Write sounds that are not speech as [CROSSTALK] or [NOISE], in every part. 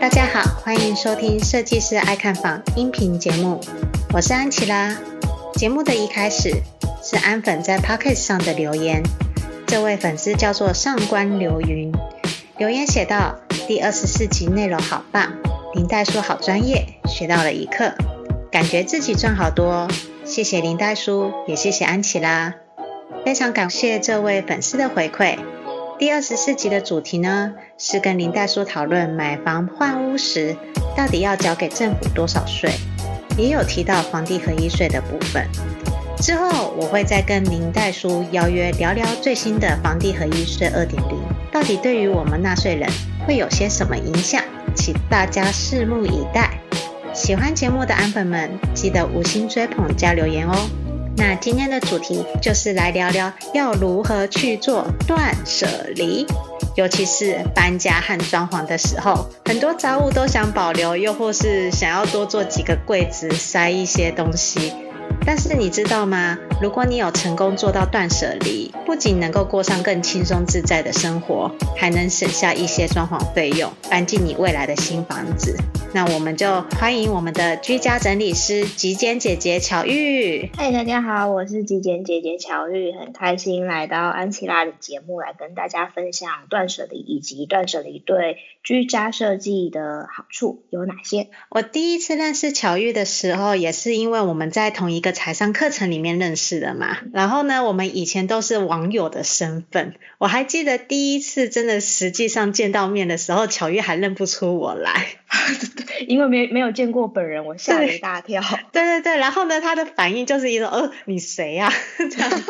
大家好，欢迎收听设计师爱看房音频节目，我是安琪拉。节目的一开始是安粉在 Pocket 上的留言，这位粉丝叫做上官流云，留言写道：第二十四集内容好棒，林代书好专业，学到了一课，感觉自己赚好多。谢谢林代叔，也谢谢安琪拉，非常感谢这位粉丝的回馈。第二十四集的主题呢，是跟林代叔讨论买房换屋时，到底要缴给政府多少税，也有提到房地合一税的部分。之后我会再跟林代叔邀约聊聊最新的房地合一税二点零，到底对于我们纳税人会有些什么影响，请大家拭目以待。喜欢节目的安粉们，记得五星追捧加留言哦。那今天的主题就是来聊聊要如何去做断舍离，尤其是搬家和装潢的时候，很多杂物都想保留，又或是想要多做几个柜子塞一些东西。但是你知道吗？如果你有成功做到断舍离，不仅能够过上更轻松自在的生活，还能省下一些装潢费用，搬进你未来的新房子。那我们就欢迎我们的居家整理师极简姐姐巧玉。嗨，大家好，我是极简姐姐巧玉，很开心来到安琪拉的节目，来跟大家分享断舍离以及断舍离对居家设计的好处有哪些。我第一次认识巧玉的时候，也是因为我们在同一个财商课程里面认识的嘛。然后呢，我们以前都是网友的身份。我还记得第一次真的实际上见到面的时候，巧玉还认不出我来，[LAUGHS] 因为没没有见过本人，我吓了一大跳。[LAUGHS] 对对对，然后呢，他的反应就是一种，呃，你谁呀？[LAUGHS] 这样。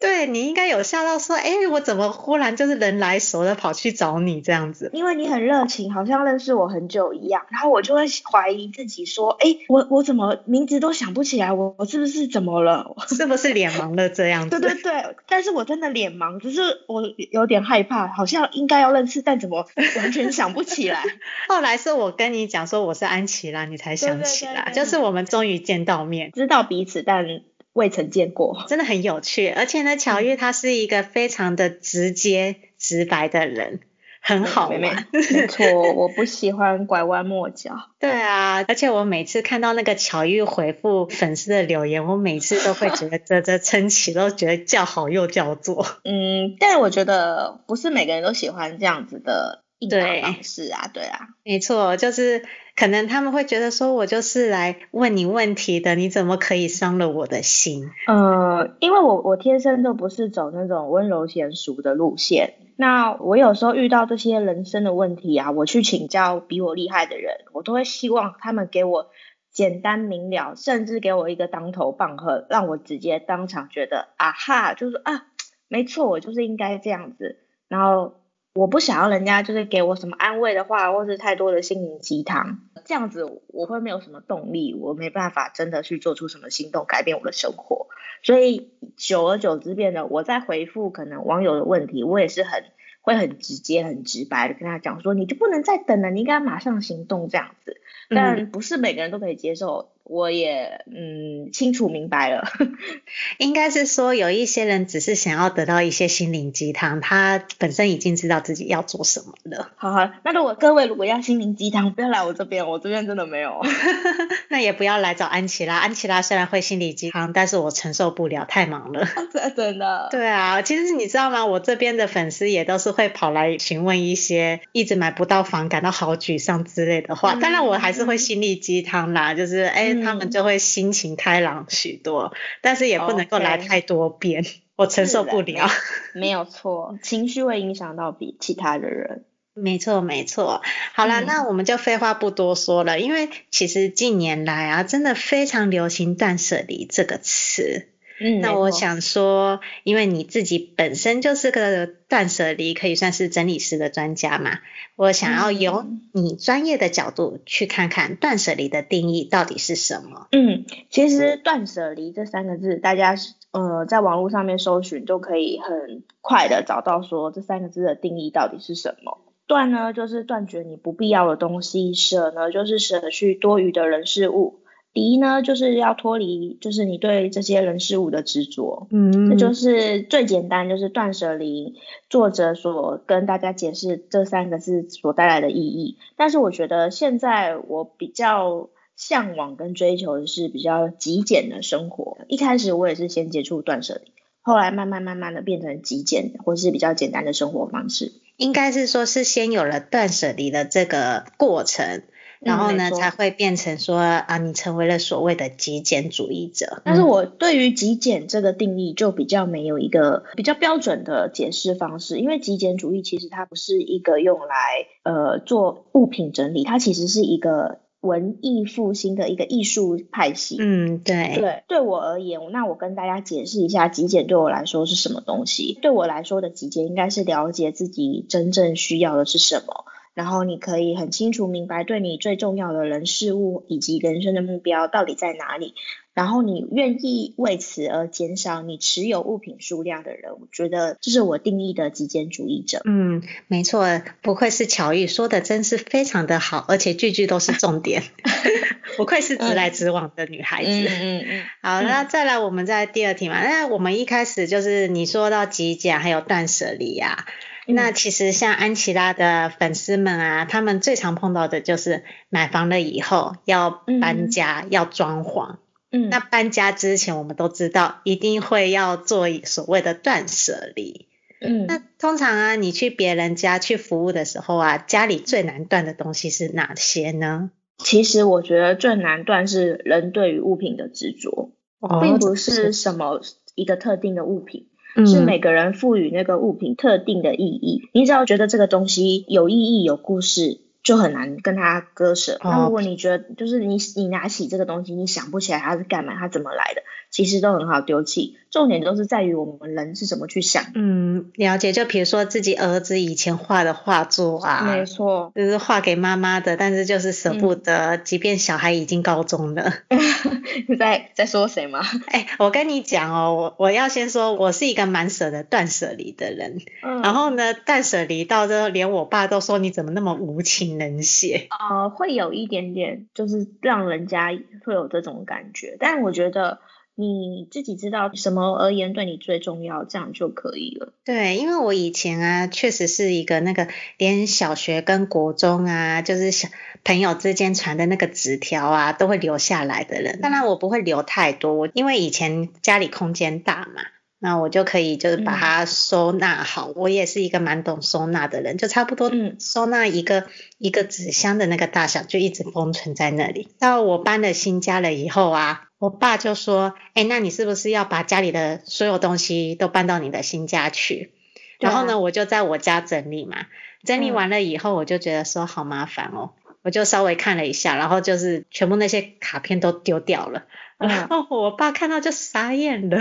对，你应该有吓到说，哎，我怎么忽然就是人来熟的跑去找你这样子？因为你很热情，好像认识我很久一样，然后我就会怀疑自己说，哎，我我怎么名字都想不起来，我我是不是怎么了？[LAUGHS] 是不是脸盲了这样子？对对对，但是我真的脸盲，只是我有点害怕，好像应该要认识，但怎么完全想不起来？[LAUGHS] 后来是我跟你讲说我是安琪拉，你才想起来，对对对对，就是我们终于见到面，知道彼此，但。未曾见过，真的很有趣。而且呢，巧玉她是一个非常的直接、直白的人，很好玩。没错，我不喜欢拐弯抹角。[LAUGHS] 对啊，而且我每次看到那个巧玉回复粉丝的留言，我每次都会觉得这这称奇，都觉得叫好又叫座。嗯，但我觉得不是每个人都喜欢这样子的应答方式啊。对，对啊，没错，就是。可能他们会觉得说，我就是来问你问题的，你怎么可以伤了我的心？呃，因为我我天生都不是走那种温柔娴淑的路线。那我有时候遇到这些人生的问题啊，我去请教比我厉害的人，我都会希望他们给我简单明了，甚至给我一个当头棒喝，让我直接当场觉得啊哈，就是啊，没错，我就是应该这样子。然后我不想要人家就是给我什么安慰的话，或是太多的心灵鸡汤。这样子我会没有什么动力，我没办法真的去做出什么行动改变我的生活，所以久而久之变得我在回复可能网友的问题，我也是很会很直接很直白的跟他讲说，你就不能再等了，你应该马上行动这样子，但不是每个人都可以接受。我也嗯清楚明白了，[LAUGHS] 应该是说有一些人只是想要得到一些心灵鸡汤，他本身已经知道自己要做什么了。好好，那如果各位如果要心灵鸡汤，不要来我这边，我这边真的没有。[LAUGHS] 那也不要来找安琪拉，安琪拉虽然会心灵鸡汤，但是我承受不了，太忙了。[LAUGHS] 真的。对啊，其实你知道吗？我这边的粉丝也都是会跑来询问一些一直买不到房，感到好沮丧之类的话。嗯、当然我还是会心灵鸡汤啦，就是哎。他们就会心情开朗许多，但是也不能够来太多遍.我承受不了。没有错，情绪会影响到比其他的人。没错，没错。好了，嗯，那我们就废话不多说了，因为其实近年来啊，真的非常流行断舍离这个词。嗯，那我想说，因为你自己本身就是个断舍离，可以算是整理师的专家嘛。我想要由你专业的角度去看看断舍离的定义到底是什么。嗯，其实断舍离这三个字，大家呃在网络上面搜寻都可以很快的找到说这三个字的定义到底是什么。断呢，就是断绝你不必要的东西；舍呢，就是舍去多余的人事物。第一呢，就是要脱离，就是你对这些人事物的执着。嗯，这就是最简单，就是断舍离。作者所跟大家解释这三个字所带来的意义。但是我觉得现在我比较向往跟追求的是比较极简的生活。一开始我也是先接触断舍离，后来慢慢慢慢的变成极简或是比较简单的生活方式。应该是说，是先有了断舍离的这个过程。然后呢，才会变成说啊，你成为了所谓的极简主义者。但是我对于极简这个定义就比较没有一个比较标准的解释方式，因为极简主义其实它不是一个用来呃做物品整理，它其实是一个文艺复兴的一个艺术派系。嗯，对。对，对我而言，那我跟大家解释一下极简对我来说是什么东西。对我来说的极简应该是了解自己真正需要的是什么。然后你可以很清楚明白，对你最重要的人事物以及人生的目标到底在哪里。然后你愿意为此而减少你持有物品数量的人，我觉得这是我定义的极简主义者。嗯，没错，不愧是巧玉说的，真是非常的好，而且句句都是重点 [LAUGHS] [LAUGHS] 不愧是直来直往的女孩子。嗯嗯嗯。好，那再来我们再第二题嘛，那我们一开始就是你说到极简还有断舍离呀。那其实像安琪拉的粉丝们啊，他们最常碰到的就是买房了以后要搬家，嗯、要装潢。嗯，那搬家之前，我们都知道一定会要做所谓的断舍离。嗯，那通常啊，你去别人家去服务的时候啊，家里最难断的东西是哪些呢？其实我觉得最难断是人对于物品的执着，哦、并不是什么一个特定的物品。是每个人赋予那个物品特定的意义，你只要觉得这个东西有意义、有故事，就很难跟他割舍。那如果你觉得就是你你拿起这个东西，你想不起来它是干嘛，它怎么来的？其实都很好丢弃，重点都是在于我们人是怎么去想。嗯，了解。就比如说自己儿子以前画的画作啊，没错，就是画给妈妈的，但是就是舍不得，嗯、即便小孩已经高中了。[LAUGHS] 你在在说谁吗？[LAUGHS] 哎、欸，我跟你讲哦，我我要先说，我是一个蛮舍得断舍离的人。嗯。然后呢，断舍离到最后，连我爸都说你怎么那么无情冷血。呃，会有一点点，就是让人家会有这种感觉，但我觉得。你自己知道什么而言对你最重要，这样就可以了。对，因为我以前啊，确实是一个那个连小学跟国中啊，就是小朋友之间传的那个纸条啊，都会留下来的人。当然我不会留太多，我因为以前家里空间大嘛。那我就可以就是把它收纳好，嗯、我也是一个蛮懂收纳的人，就差不多收纳一个、嗯、一个纸箱的那个大小，就一直封存在那里。到我搬了新家了以后啊，我爸就说：“哎，那你是不是要把家里的所有东西都搬到你的新家去？”然后呢，我就在我家整理嘛，整理完了以后，我就觉得说好麻烦哦，我就稍微看了一下，然后就是全部那些卡片都丢掉了。嗯、[LAUGHS] 然后我爸看到就傻眼了。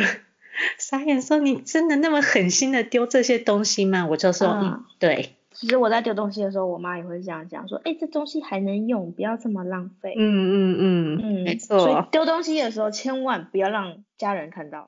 [LAUGHS] 傻眼说：“你真的那么狠心的丢这些东西吗？”我就说：“嗯，嗯，对。”其实我在丢东西的时候，我妈也会这样讲，说：“哎，这东西还能用，不要这么浪费。”嗯嗯嗯嗯，没错。所以丢东西的时候，千万不要让家人看到，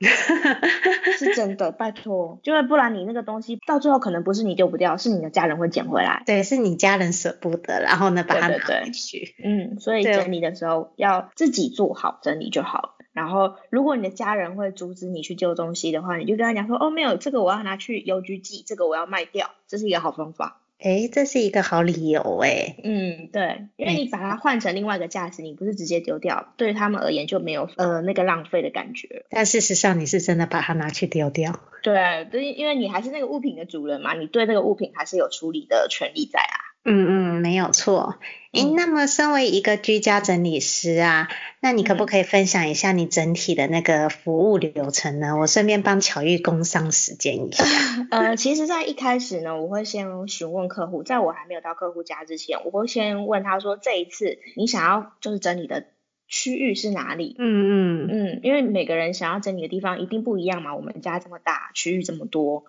是真的，[LAUGHS] 拜托，因为不然你那个东西到最后可能不是你丢不掉，是你的家人会捡回来。对，是你家人舍不得，然后呢把它拿回去。嗯，所以整理的时候要自己做好整理就好。然后，如果你的家人会阻止你去丢东西的话，你就跟他讲说：“哦，没有，这个我要拿去邮局寄，这个我要卖掉，这是一个好方法。”哎，这是一个好理由哎。嗯，对，因为你把它换成另外一个价值，你不是直接丢掉，对他们而言就没有呃那个浪费的感觉。但事实上，你是真的把它拿去丢掉。对，对，因为你还是那个物品的主人嘛，你对那个物品还是有处理的权利在啊。嗯嗯，没有错。诶，那么身为一个居家整理师啊，那你可不可以分享一下你整体的那个服务流程呢？我顺便帮巧玉工商时间一下。[LAUGHS] 呃，其实，在一开始呢，我会先询问客户，在我还没有到客户家之前，我会先问他说，这一次你想要就是整理的区域是哪里？嗯嗯嗯，因为每个人想要整理的地方一定不一样嘛，我们家这么大，区域这么多。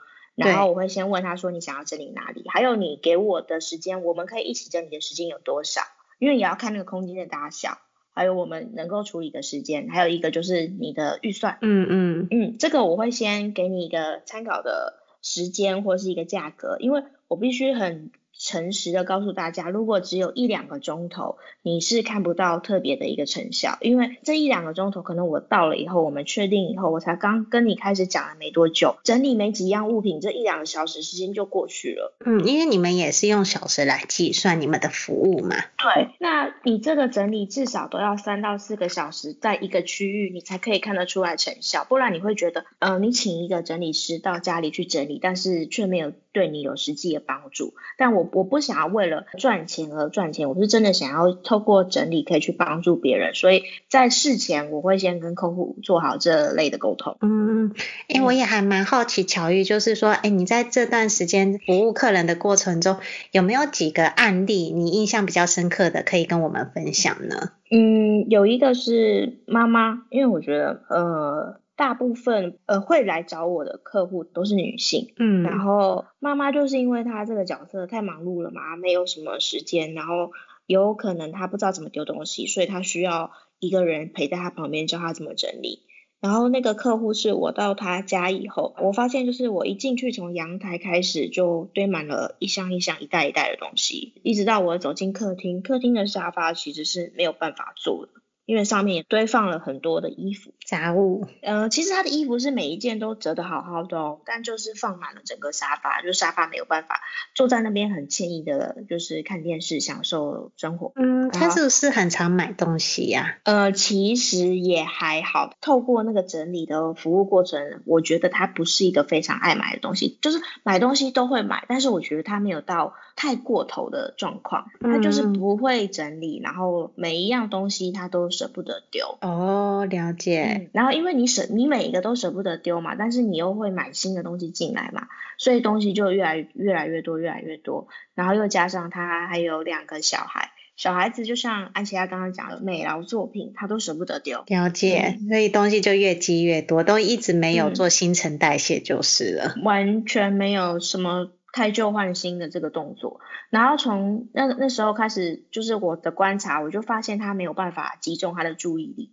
然后我会先问他说，你想要整理哪里？还有你给我的时间，我们可以一起整理的时间有多少？因为也要看那个空间的大小，还有我们能够处理的时间，还有一个就是你的预算。嗯嗯嗯，这个我会先给你一个参考的时间或是一个价格，因为我必须很诚实的告诉大家，如果只有一两个钟头，你是看不到特别的一个成效，因为这一两个钟头可能我到了以后，我们确定以后，我才刚跟你开始讲了没多久，整理没几样物品，这一两个小时时间就过去了。嗯，因为你们也是用小时来计算你们的服务嘛。对，那你这个整理至少都要三到四个小时，在一个区域，你才可以看得出来成效，不然你会觉得，呃，你请一个整理师到家里去整理，但是却没有对你有实际的帮助。但我我不想要为了赚钱而赚钱，我是真的想要透过整理可以去帮助别人，所以在事前我会先跟客户做好这类的沟通。嗯，哎，我也还蛮好奇，巧遇就是说，哎，你在这段时间服务客人的过程中，有没有几个案例你印象比较深刻的，可以跟我们分享呢？嗯，有一个是妈妈，因为我觉得，呃。大部分呃会来找我的客户都是女性，嗯，然后妈妈就是因为她这个角色太忙碌了嘛，没有什么时间，然后有可能她不知道怎么丢东西，所以她需要一个人陪在她旁边教她怎么整理。然后那个客户是我到他家以后，我发现就是我一进去从阳台开始就堆满了一箱一箱、一袋一袋的东西，一直到我走进客厅，客厅的沙发其实是没有办法坐的。因为上面也堆放了很多的衣服杂物，呃，其实他的衣服是每一件都折得好好的哦，但就是放满了整个沙发，就沙发没有办法坐在那边很惬意的，就是看电视享受生活。嗯，他是不是很常买东西呀？啊？呃，其实也还好，透过那个整理的服务过程，我觉得他不是一个非常爱买的东西，就是买东西都会买，但是我觉得他没有到太过头的状况，他就是不会整理，嗯、然后每一样东西他都。舍不得丢哦，了解。嗯，然后因为你舍，你每一个都舍不得丢嘛，但是你又会买新的东西进来嘛，所以东西就越来越来越多，越来越多。然后又加上他还有两个小孩，小孩子就像安琪拉刚刚讲的美劳作品，他都舍不得丢。了解，所以东西就越积越多，都一直没有做新陈代谢就是了，嗯，完全没有什么。开旧换新的这个动作，然后从那那时候开始，就是我的观察，我就发现他没有办法集中他的注意力。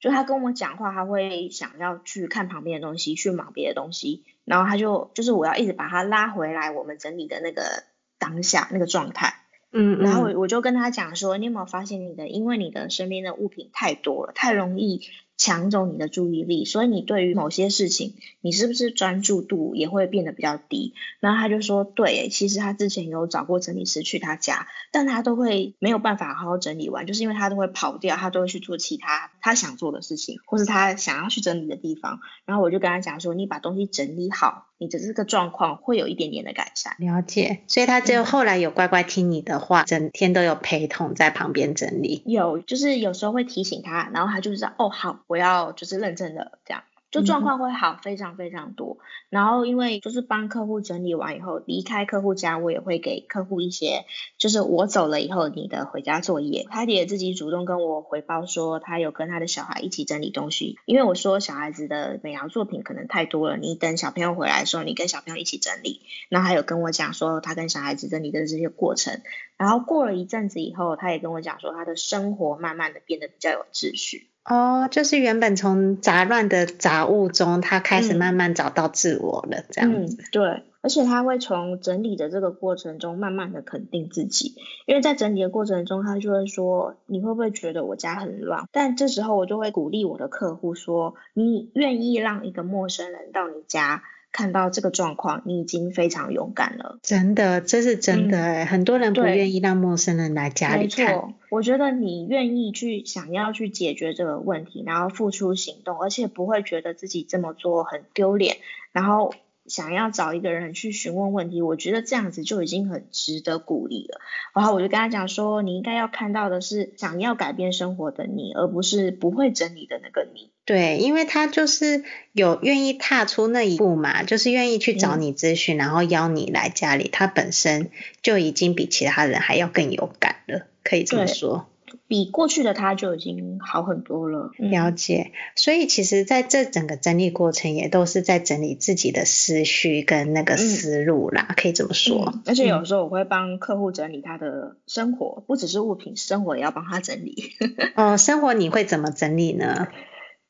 就他跟我讲话，他会想要去看旁边的东西，去忙别的东西，然后他就就是我要一直把他拉回来，我们整理的那个当下那个状态。嗯，嗯，然后我就跟他讲说，你有没有发现你的，因为你的身边的物品太多了，太容易。抢走你的注意力，所以你对于某些事情，你是不是专注度也会变得比较低？然后他就说，对，其实他之前有找过整理师去他家，但他都会没有办法好好整理完，就是因为他都会跑掉，他都会去做其他他想做的事情，或是他想要去整理的地方。然后我就跟他讲说，你把东西整理好，你的这个状况会有一点点的改善。了解，所以他只有后来有乖乖听你的话，整天都有陪同在旁边整理。有，就是有时候会提醒他，然后他就知道，哦，好。我要就是认真的这样，就状况会好非常非常多。嗯、然后因为就是帮客户整理完以后，离开客户家，我也会给客户一些，就是我走了以后你的回家作业。他也自己主动跟我回报说，他有跟他的小孩一起整理东西。因为我说小孩子的美劳作品可能太多了，你等小朋友回来的时候，你跟小朋友一起整理。然后还有跟我讲说，他跟小孩子整理的这些过程。然后过了一阵子以后，他也跟我讲说，他的生活慢慢的变得比较有秩序。哦，就是原本从杂乱的杂物中，他开始慢慢找到自我了，嗯、这样子。嗯，对，而且他会从整理的这个过程中，慢慢的肯定自己，因为在整理的过程中，他就会说：“你会不会觉得我家很乱？”但这时候我就会鼓励我的客户说：“你愿意让一个陌生人到你家？”看到这个状况，你已经非常勇敢了。真的，这是真的哎、嗯，很多人不愿意让陌生人来家里看。没错，我觉得你愿意去想要去解决这个问题，然后付出行动，而且不会觉得自己这么做很丢脸，然后。想要找一个人去询问问题，我觉得这样子就已经很值得鼓励了。然后我就跟他讲说，你应该要看到的是想要改变生活的你，而不是不会整理的那个你。对，因为他就是有愿意踏出那一步嘛，就是愿意去找你咨询，嗯，然后邀你来家里，他本身就已经比其他人还要更有感了，可以这么说。比过去的他就已经好很多了。了解，所以其实在这整个整理过程，也都是在整理自己的思绪跟那个思路啦，嗯、可以这么说、嗯。而且有时候我会帮客户整理他的生活，不只是物品，生活也要帮他整理。[LAUGHS] 哦，生活你会怎么整理呢？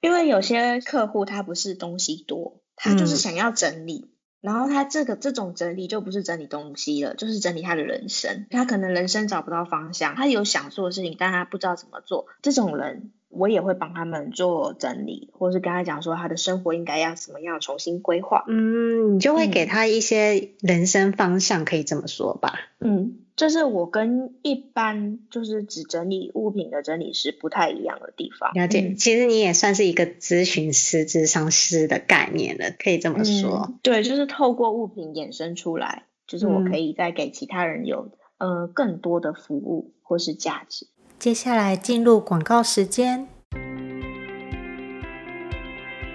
因为有些客户他不是东西多，他就是想要整理。嗯然后他这个这种整理就不是整理东西了，就是整理他的人生。他可能人生找不到方向，他有想做的事情，但他不知道怎么做。这种人，我也会帮他们做整理，或是跟他讲说他的生活应该要怎么样重新规划。嗯，你就会给他一些人生方向，嗯、可以这么说吧？嗯。这是我跟一般就是只整理物品的整理师不太一样的地方。了解，嗯、其实你也算是一个咨询师、咨商师的概念了，可以这么说。嗯、对，就是透过物品衍生出来，就是我可以再给其他人有、嗯、呃更多的服务或是价值。接下来进入广告时间。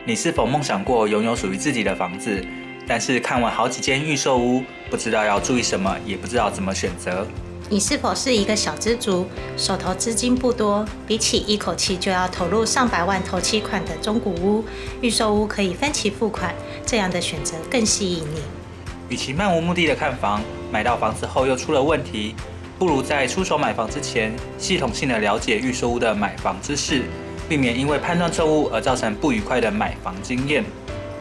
你是否梦想过拥有属于自己的房子？但是看完好几间预售屋，不知道要注意什么，也不知道怎么选择。你是否是一个小资族，手头资金不多，比起一口气就要投入上百万头期款的中古屋，预售屋可以分期付款，这样的选择更吸引你。与其漫无目的的看房，买到房子后又出了问题，不如在出手买房之前，系统性的了解预售屋的买房知识，避免因为判断错误而造成不愉快的买房经验。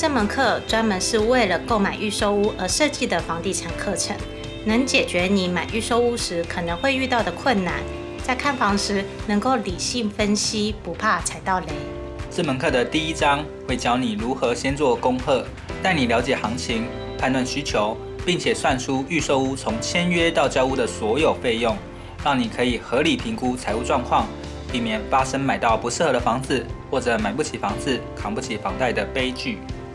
这门课专门是为了购买预售屋而设计的房地产课程，能解决你买预售屋时可能会遇到的困难，在看房时能够理性分析，不怕踩到雷。这门课的第一章会教你如何先做功课，带你了解行情、判断需求，并且算出预售屋从签约到交屋的所有费用，让你可以合理评估财务状况。避免发生买到不适合的房子，或者买不起房子、扛不起房贷的悲剧。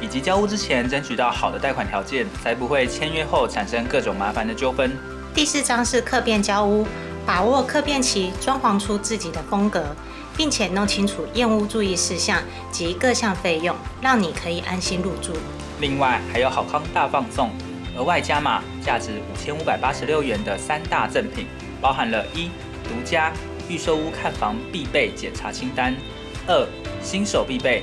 以及交屋之前争取到好的贷款条件，才不会签约后产生各种麻烦的纠纷。第四章是客变交屋，把握客变期，装潢出自己的风格，并且弄清楚验屋注意事项及各项费用，让你可以安心入住。另外还有好康大放送，额外加码价值五千五百八十六元的三大赠品，包含了一独家预售屋看房必备检查清单。二、新手必备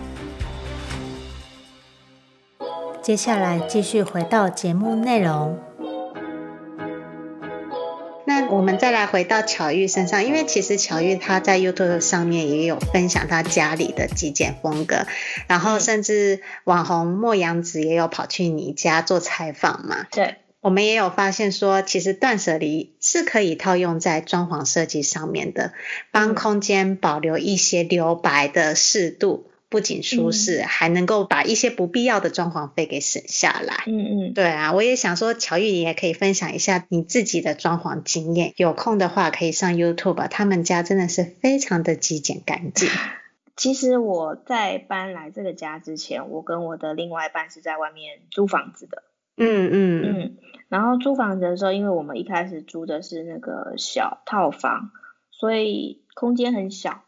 接下来继续回到节目内容。那我们再来回到巧玉身上，因为其实巧玉她在 YouTube 上面也有分享她家里的极简风格，然后甚至网红莫阳子也有跑去你家做采访嘛。对，我们也有发现说，其实断舍离是可以套用在装潢设计上面的，帮空间保留一些留白的适度。不仅舒适，嗯、还能够把一些不必要的装潢费给省下来。嗯嗯，对啊，我也想说，乔玉你也可以分享一下你自己的装潢经验。有空的话可以上 YouTube，他们家真的是非常的极简干净。[SIGHS] 其实我在搬来这个家之前，我跟我的另外一半是在外面租房子的。嗯嗯嗯，然后租房子的时候，因为我们一开始租的是那个小套房，所以空间很小。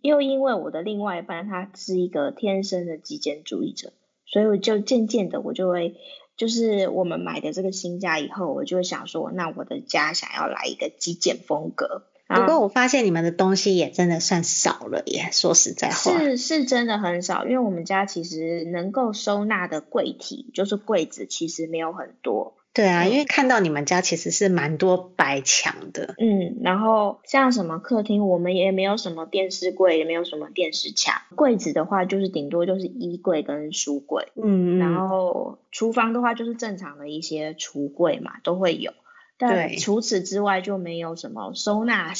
又因为我的另外一半他是一个天生的极简主义者，所以我就渐渐的我就会，就是我们买的这个新家以后，我就会想说，那我的家想要来一个极简风格。不过我发现你们的东西也真的算少了耶，说实在话。是是真的很少，因为我们家其实能够收纳的柜体，就是柜子，其实没有很多。对啊，因为看到你们家其实是蛮多白墙的。嗯，然后像什么客厅，我们也没有什么电视柜，也没有什么电视墙。柜子的话，就是顶多就是衣柜跟书柜。嗯，然后厨房的话，就是正常的一些橱柜嘛，都会有。但除此之外，就没有什么收纳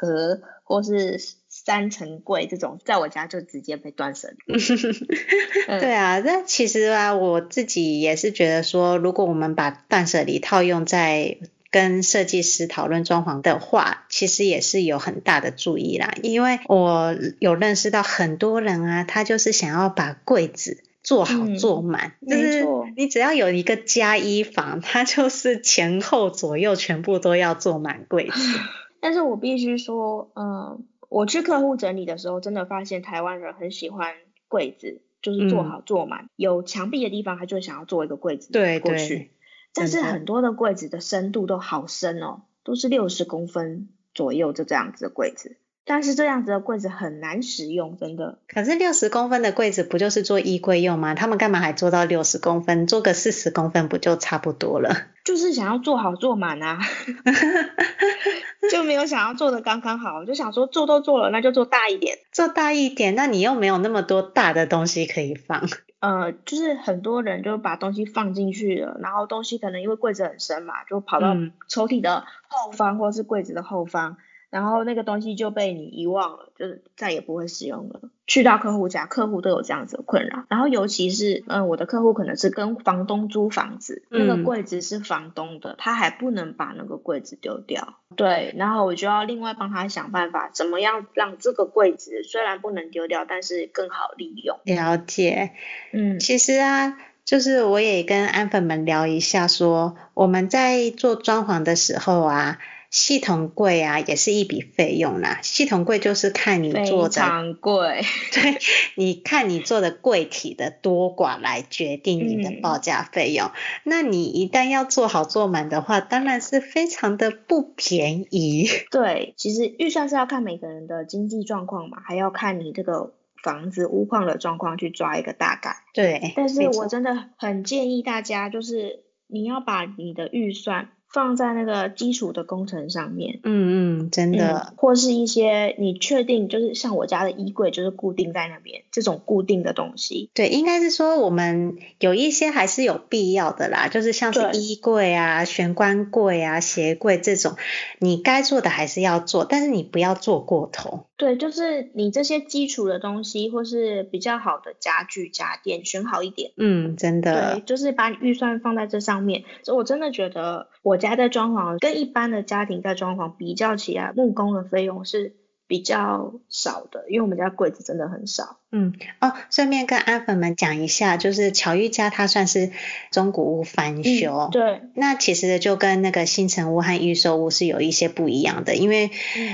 盒或是三层柜这种，在我家就直接被断舍离。[LAUGHS] 对啊，那其实啊，我自己也是觉得说，如果我们把断舍离套用在跟设计师讨论装潢的话，其实也是有很大的注意啦。因为我有认识到很多人啊，他就是想要把柜子。做好做满，嗯、就是你只要有一个加衣房，它就是前后左右全部都要做满柜子。[SIGHS] 但是我必须说，嗯，我去客户整理的时候，真的发现台湾人很喜欢柜子，就是做好做满，嗯、有墙壁的地方，他就想要做一个柜子对过去。但是很多的柜子的深度都好深哦，都是六十公分左右就这样子的柜子。但是这样子的柜子很难使用，真的。可是六十公分的柜子不就是做衣柜用吗？他们干嘛还做到六十公分？做个四十公分不就差不多了？[LAUGHS] 就是想要做好做满啊，[LAUGHS] 就没有想要做的刚刚好，我就想说做都做了，那就做大一点。做大一点，那你又没有那么多大的东西可以放。[LAUGHS] 呃，就是很多人就把东西放进去了，然后东西可能因为柜子很深嘛，就跑到抽屉的后方或是柜子的后方。然后那个东西就被你遗忘了，就是再也不会使用了。去到客户家，客户都有这样子的困扰。然后尤其是，嗯，我的客户可能是跟房东租房子，那个柜子是房东的，他还不能把那个柜子丢掉。对，然后我就要另外帮他想办法，怎么样让这个柜子虽然不能丢掉，但是更好利用。了解，嗯，其实啊，就是我也跟安粉们聊一下说，说我们在做装潢的时候啊。系统柜啊，也是一笔费用啦。系统柜就是看你做的，非常贵。[LAUGHS] 对，你看你做的柜体的多寡来决定你的报价费用。嗯、那你一旦要做好做满的话，当然是非常的不便宜。对，其实预算是要看每个人的经济状况嘛，还要看你这个房子屋况的状况去抓一个大概。对，但是我真的很建议大家，就是你要把你的预算。放在那个基础的工程上面，嗯嗯，真的，嗯、或是一些你确定就是像我家的衣柜就是固定在那边这种固定的东西，对，应该是说我们有一些还是有必要的啦，就是像是衣柜啊、玄关柜啊、鞋柜这种，你该做的还是要做，但是你不要做过头。对，就是你这些基础的东西或是比较好的家具家电选好一点，嗯，真的，对，就是把你预算放在这上面，所以我真的觉得我。家在装潢跟一般的家庭在装潢比较起来，木工的费用是比较少的，因为我们家柜子真的很少。嗯哦，顺便跟阿粉们讲一下，就是巧玉家它算是中古屋翻修，嗯，对。那其实就跟那个新城屋和预售屋是有一些不一样的，因为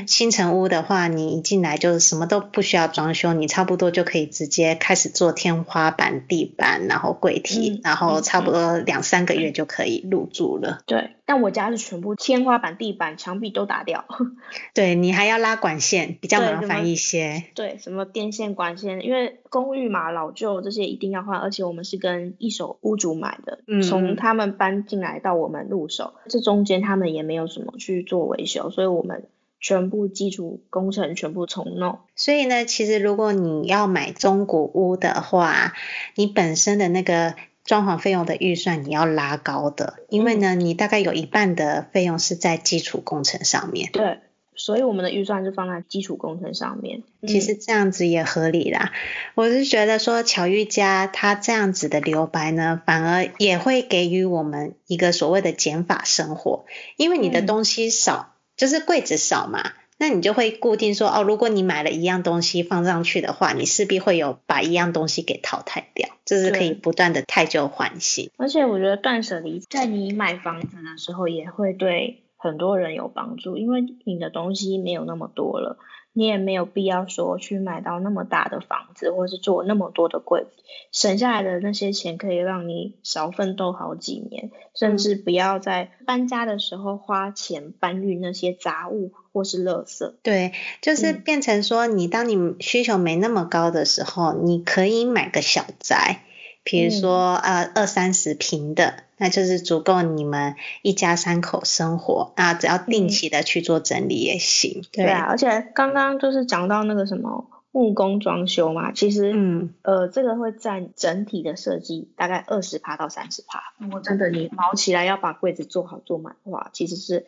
新城屋的话，你一进来就是什么都不需要装修，你差不多就可以直接开始做天花板、地板，然后柜体，嗯、然后差不多两三个月就可以入住了。对，但我家是全部天花板、地板、墙壁都打掉。[LAUGHS] 对，你还要拉管线，比较麻烦一些。对，对，什么电线、管线。因为公寓嘛，老旧这些一定要换，而且我们是跟一手屋主买的，嗯，从他们搬进来到我们入手，这中间他们也没有什么去做维修，所以我们全部基础工程全部重弄。所以呢，其实如果你要买中古屋的话，你本身的那个装潢费用的预算你要拉高的，因为呢，你大概有一半的费用是在基础工程上面。对。所以我们的预算是放在基础工程上面，其实这样子也合理啦。嗯、我是觉得说巧遇家它这样子的留白呢，反而也会给予我们一个所谓的减法生活，因为你的东西少，嗯、就是柜子少嘛，那你就会固定说哦，如果你买了一样东西放上去的话，你势必会有把一样东西给淘汰掉，这是可以不断的汰旧换新。而且我觉得断舍离在你买房子的时候也会对。很多人有帮助，因为你的东西没有那么多了，你也没有必要说去买到那么大的房子，或是做那么多的柜子，省下来的那些钱可以让你少奋斗好几年，甚至不要在搬家的时候花钱搬运那些杂物或是垃圾。对，就是变成说，你当你需求没那么高的时候，嗯、你可以买个小宅。比如说、嗯、呃二三十平的，那就是足够你们一家三口生活啊，只要定期的去做整理也行。对，对啊，而且刚刚就是讲到那个什么木工装修嘛，其实嗯呃这个会占整体的设计大概二十趴到三十趴。如果真的你卯起来要把柜子做好做满的话，其实是。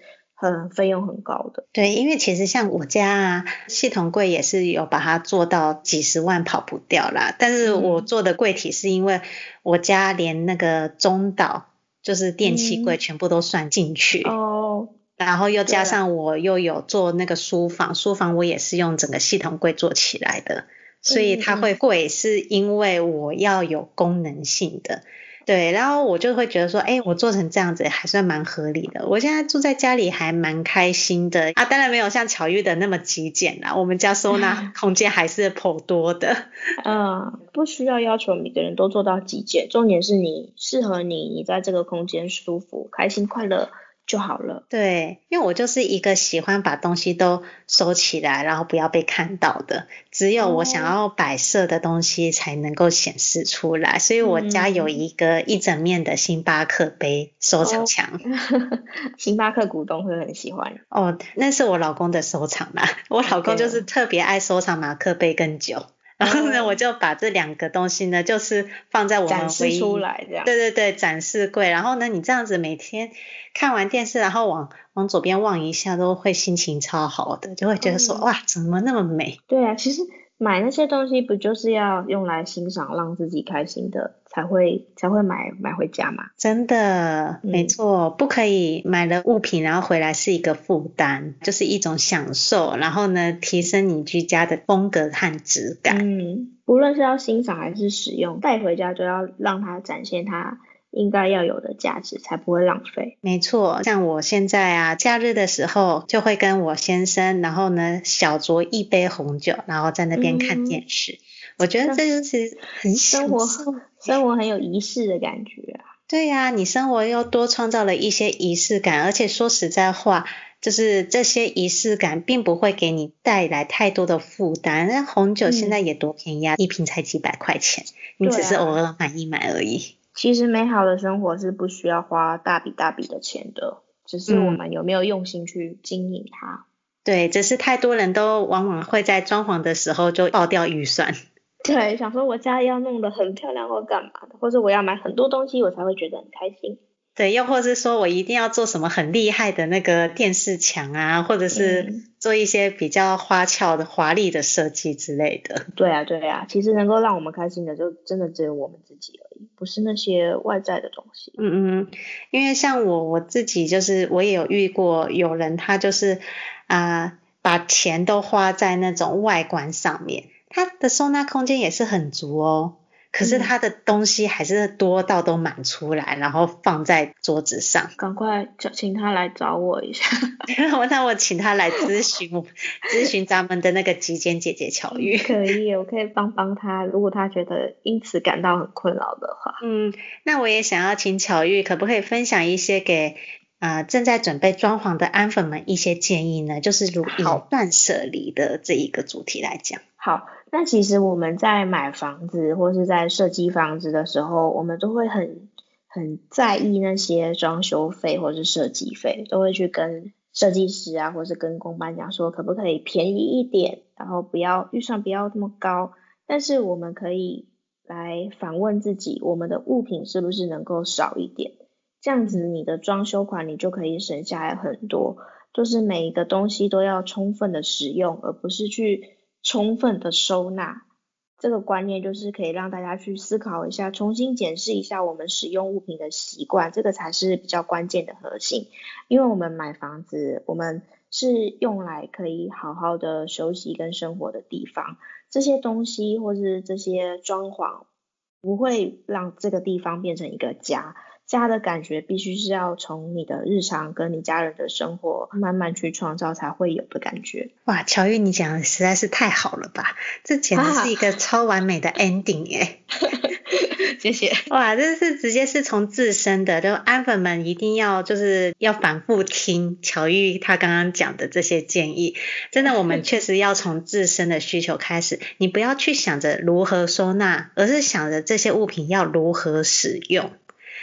很费用很高的，对，因为其实像我家啊，系统柜也是有把它做到几十万跑不掉啦。但是我做的柜体是因为我家连那个中岛就是电器柜全部都算进去、嗯、哦，然后又加上我又有做那个书房，书房我也是用整个系统柜做起来的，所以它会贵是因为我要有功能性的。对，然后我就会觉得说，哎，我做成这样子还算蛮合理的。我现在住在家里还蛮开心的啊，当然没有像巧遇的那么极简啦。我们家收纳 [LAUGHS] 空间还是颇多的。[LAUGHS] 嗯，不需要要求每个人都做到极简，重点是你适合你，你在这个空间舒服、开心、快乐。就好了。对，因为我就是一个喜欢把东西都收起来，然后不要被看到的。只有我想要摆设的东西才能够显示出来，哦、所以我家有一个一整面的星巴克杯收藏墙。哦、[LAUGHS] 星巴克股东会很喜欢。哦，那是我老公的收藏啦。我老公就是特别爱收藏马克杯跟酒。然后呢，我就把这两个东西呢，就是放在我们展示出来这样。对对对，展示柜。然后呢，你这样子每天看完电视，然后往往左边望一下，都会心情超好的，就会觉得说、嗯、哇，怎么那么美？对啊，其实。买那些东西不就是要用来欣赏，让自己开心的，才会才会买买回家嘛？真的，没错，不可以买了物品然后回来是一个负担，就是一种享受，然后呢，提升你居家的风格和质感。嗯，无论是要欣赏还是使用，带回家就要让它展现它。应该要有的价值，才不会浪费。没错，像我现在啊，假日的时候就会跟我先生，然后呢，小酌一杯红酒，然后在那边看电视。嗯、我觉得这就是很生活，生活很有仪式的感觉啊。对呀、啊，你生活又多创造了一些仪式感，而且说实在话，就是这些仪式感并不会给你带来太多的负担。那红酒现在也多便宜啊，嗯、一瓶才几百块钱，你只是偶尔买一买而已。其实美好的生活是不需要花大笔大笔的钱的，只是我们有没有用心去经营它。嗯、对，只是太多人都往往会在装潢的时候就爆掉预算。[LAUGHS] 对，想说我家要弄得很漂亮或干嘛的，或者我要买很多东西，我才会觉得很开心。对，又或是说我一定要做什么很厉害的那个电视墙啊，或者是做一些比较花俏的、华丽的设计之类的。对啊，对啊，其实能够让我们开心的，就真的只有我们自己而已，不是那些外在的东西。嗯嗯，因为像我我自己，就是我也有遇过有人，他就是啊、呃，把钱都花在那种外观上面，他的收纳空间也是很足哦。可是他的东西还是多到都满出来，然后放在桌子上。赶快叫请他来找我一下，[LAUGHS] 那我请他来咨询咨询咱们的那个极简姐姐巧玉。可以，我可以帮帮他，如果他觉得因此感到很困扰的话。嗯，那我也想要请巧玉，可不可以分享一些给啊、呃、正在准备装潢的安粉们一些建议呢？就是如以断舍离的这一个主题来讲。好。那其实我们在买房子或是在设计房子的时候，我们都会很很在意那些装修费或是设计费，都会去跟设计师啊，或是跟工班讲说，可不可以便宜一点，然后不要预算不要那么高。但是我们可以来反问自己，我们的物品是不是能够少一点？这样子你的装修款你就可以省下来很多。就是每一个东西都要充分的使用，而不是去。充分的收纳，这个观念就是可以让大家去思考一下，重新检视一下我们使用物品的习惯，这个才是比较关键的核心。因为我们买房子，我们是用来可以好好的休息跟生活的地方，这些东西或是这些装潢，不会让这个地方变成一个家。家的感觉必须是要从你的日常跟你家人的生活慢慢去创造才会有的感觉。哇，乔玉，你讲的实在是太好了吧？这简直是一个超完美的 ending 耶！[LAUGHS] 谢谢。哇，这是直接是从自身的，就安粉们一定要就是要反复听乔玉她刚刚讲的这些建议。真的，我们确实要从自身的需求开始，你不要去想着如何收纳，而是想着这些物品要如何使用。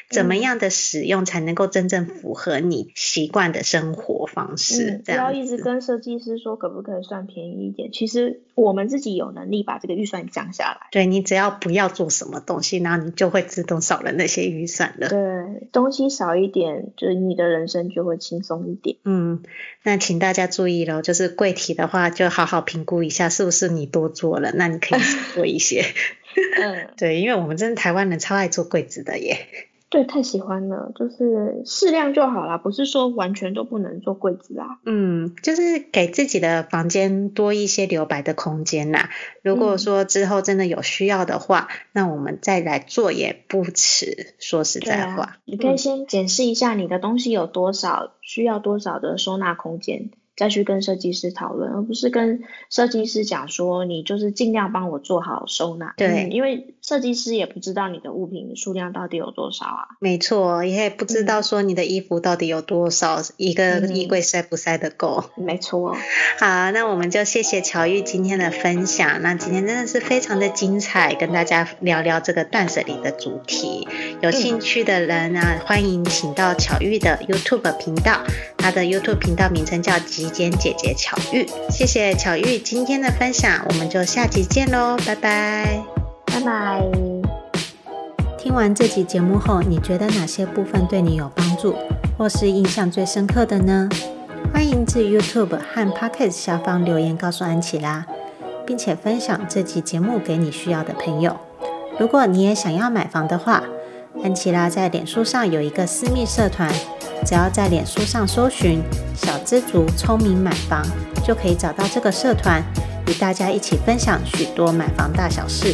怎么样的使用才能够真正符合你习惯的生活方式？嗯、不要一直跟设计师说可不可以算便宜一点。其实我们自己有能力把这个预算降下来。对，你只要不要做什么东西，然后你就会自动少了那些预算了。对，东西少一点，就是你的人生就会轻松一点。嗯，那请大家注意喽，就是柜体的话，就好好评估一下是不是你多做了，那你可以做一些。[LAUGHS] 嗯，[LAUGHS] 对，因为我们真的台湾人超爱做柜子的耶。对，太喜欢了，就是适量就好啦，不是说完全都不能做柜子啦。嗯，就是给自己的房间多一些留白的空间呐。如果说之后真的有需要的话，嗯、那我们再来做也不迟。说实在话，啊、你可以先检视一下你的东西有多少，需要多少的收纳空间。再去跟设计师讨论，而不是跟设计师讲说，你就是尽量帮我做好收纳。对、嗯，因为设计师也不知道你的物品数量到底有多少啊。没错，也不知道说你的衣服到底有多少，嗯、一个衣柜塞不塞得够。没错。好，那我们就谢谢巧玉今天的分享。那今天真的是非常的精彩，跟大家聊聊这个断舍离的主题。有兴趣的人呢、啊，嗯、欢迎请到巧玉的 YouTube 频道，他的 YouTube 频道名称叫极简姐姐巧玉，谢谢巧玉今天的分享，我们就下集见喽，拜拜，拜拜。听完这集节目后，你觉得哪些部分对你有帮助，或是印象最深刻的呢？欢迎至 YouTube 和 Podcast 下方留言告诉安琪拉，并且分享这集节目给你需要的朋友。如果你也想要买房的话，安琪拉在脸书上有一个私密社团。只要在脸书上搜寻“小资族聪明买房”，就可以找到这个社团，与大家一起分享许多买房大小事。